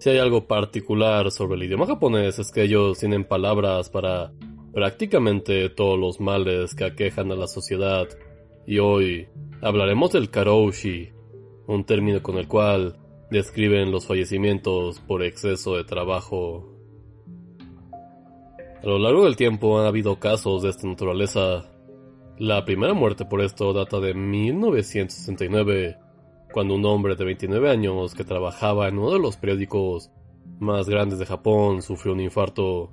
Si hay algo particular sobre el idioma japonés es que ellos tienen palabras para prácticamente todos los males que aquejan a la sociedad. Y hoy hablaremos del karoushi, un término con el cual describen los fallecimientos por exceso de trabajo. A lo largo del tiempo han habido casos de esta naturaleza. La primera muerte por esto data de 1969 cuando un hombre de 29 años que trabajaba en uno de los periódicos más grandes de Japón sufrió un infarto.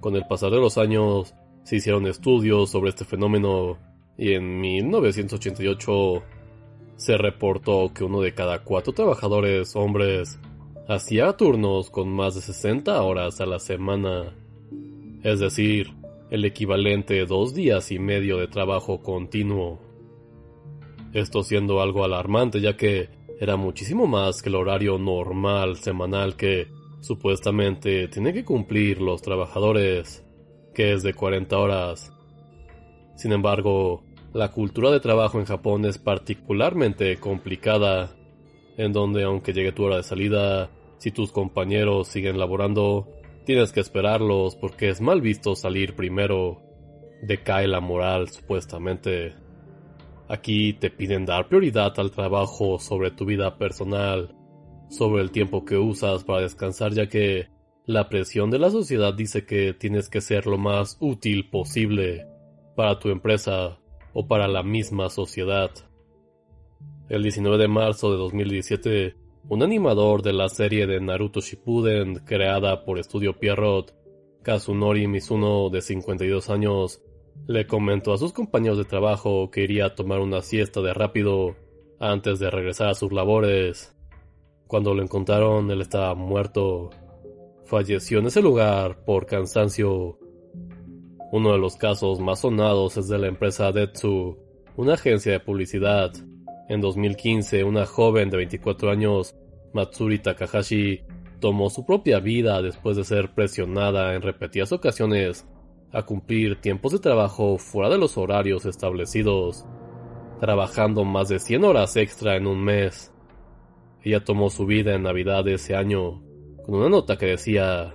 Con el pasar de los años se hicieron estudios sobre este fenómeno y en 1988 se reportó que uno de cada cuatro trabajadores hombres hacía turnos con más de 60 horas a la semana, es decir, el equivalente de dos días y medio de trabajo continuo. Esto siendo algo alarmante ya que era muchísimo más que el horario normal semanal que supuestamente tienen que cumplir los trabajadores, que es de 40 horas. Sin embargo, la cultura de trabajo en Japón es particularmente complicada, en donde aunque llegue tu hora de salida, si tus compañeros siguen laborando, tienes que esperarlos porque es mal visto salir primero. Decae la moral supuestamente. Aquí te piden dar prioridad al trabajo sobre tu vida personal, sobre el tiempo que usas para descansar ya que la presión de la sociedad dice que tienes que ser lo más útil posible para tu empresa o para la misma sociedad. El 19 de marzo de 2017, un animador de la serie de Naruto Shippuden creada por Estudio Pierrot, Kazunori Mizuno de 52 años, le comentó a sus compañeros de trabajo que iría a tomar una siesta de rápido antes de regresar a sus labores. Cuando lo encontraron, él estaba muerto. Falleció en ese lugar por cansancio. Uno de los casos más sonados es de la empresa Detsu, una agencia de publicidad. En 2015, una joven de 24 años, Matsuri Takahashi, tomó su propia vida después de ser presionada en repetidas ocasiones a cumplir tiempos de trabajo fuera de los horarios establecidos, trabajando más de 100 horas extra en un mes. Ella tomó su vida en Navidad de ese año, con una nota que decía,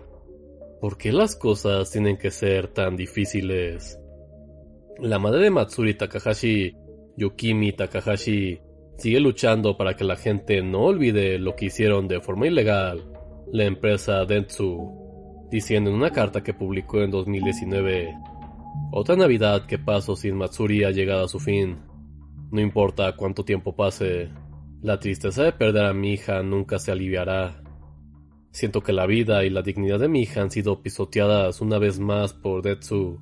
¿por qué las cosas tienen que ser tan difíciles? La madre de Matsuri Takahashi, Yukimi Takahashi, sigue luchando para que la gente no olvide lo que hicieron de forma ilegal la empresa Dentsu diciendo en una carta que publicó en 2019, otra Navidad que paso sin Matsuri ha llegado a su fin. No importa cuánto tiempo pase, la tristeza de perder a mi hija nunca se aliviará. Siento que la vida y la dignidad de mi hija han sido pisoteadas una vez más por Detsu.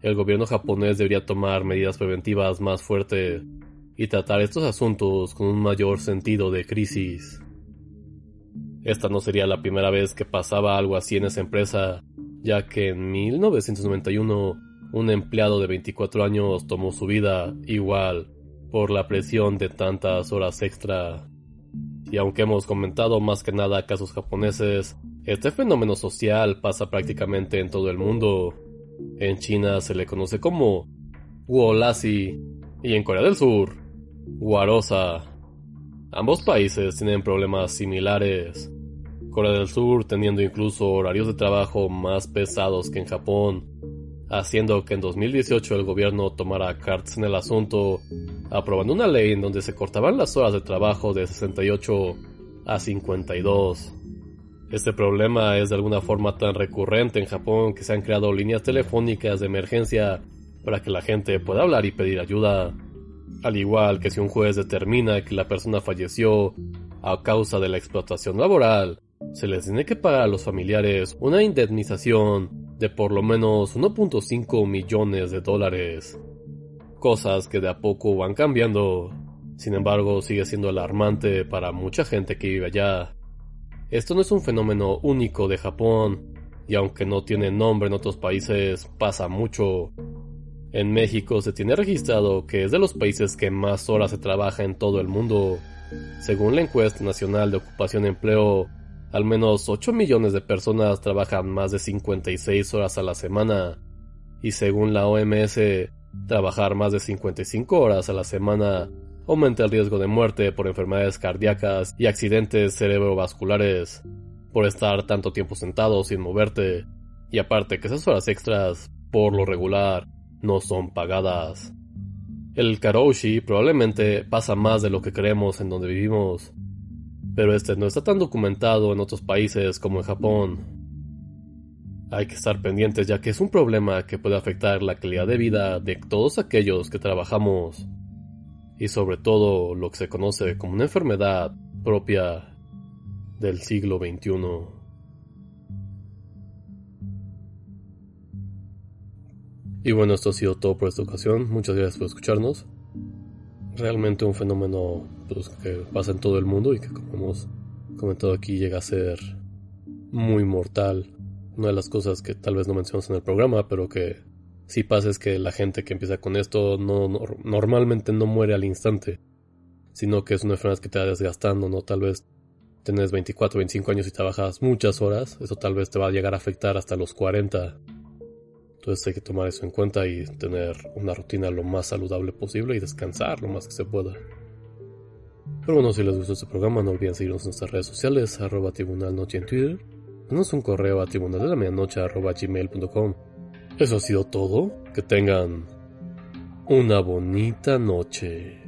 El gobierno japonés debería tomar medidas preventivas más fuertes y tratar estos asuntos con un mayor sentido de crisis. Esta no sería la primera vez que pasaba algo así en esa empresa, ya que en 1991 un empleado de 24 años tomó su vida igual por la presión de tantas horas extra. Y aunque hemos comentado más que nada casos japoneses, este fenómeno social pasa prácticamente en todo el mundo. En China se le conoce como Wolasi y en Corea del Sur, Warosa. Ambos países tienen problemas similares. Corea del Sur teniendo incluso horarios de trabajo más pesados que en Japón, haciendo que en 2018 el gobierno tomara cartas en el asunto, aprobando una ley en donde se cortaban las horas de trabajo de 68 a 52. Este problema es de alguna forma tan recurrente en Japón que se han creado líneas telefónicas de emergencia para que la gente pueda hablar y pedir ayuda. Al igual que si un juez determina que la persona falleció a causa de la explotación laboral, se les tiene que pagar a los familiares una indemnización de por lo menos 1.5 millones de dólares. Cosas que de a poco van cambiando. Sin embargo, sigue siendo alarmante para mucha gente que vive allá. Esto no es un fenómeno único de Japón, y aunque no tiene nombre en otros países, pasa mucho. En México se tiene registrado que es de los países que más horas se trabaja en todo el mundo. Según la encuesta nacional de ocupación y empleo, al menos 8 millones de personas trabajan más de 56 horas a la semana. Y según la OMS, trabajar más de 55 horas a la semana aumenta el riesgo de muerte por enfermedades cardíacas y accidentes cerebrovasculares, por estar tanto tiempo sentado sin moverte, y aparte que esas horas extras, por lo regular, no son pagadas. El karoshi probablemente pasa más de lo que creemos en donde vivimos, pero este no está tan documentado en otros países como en Japón. Hay que estar pendientes ya que es un problema que puede afectar la calidad de vida de todos aquellos que trabajamos y sobre todo lo que se conoce como una enfermedad propia del siglo XXI. Y bueno, esto ha sido todo por esta ocasión. Muchas gracias por escucharnos. Realmente un fenómeno pues, que pasa en todo el mundo y que como hemos comentado aquí llega a ser muy mortal. Una de las cosas que tal vez no mencionamos en el programa, pero que si pasa es que la gente que empieza con esto no, normalmente no muere al instante, sino que es una enfermedad que te va desgastando, ¿no? Tal vez tenés 24, 25 años y trabajas muchas horas, eso tal vez te va a llegar a afectar hasta los 40. Entonces hay que tomar eso en cuenta y tener una rutina lo más saludable posible y descansar lo más que se pueda. Pero bueno, si les gustó este programa, no olviden seguirnos en nuestras redes sociales, arroba tribunal noche en Twitter. Denos un correo a tribunal de la arroba. Eso ha sido todo. Que tengan una bonita noche.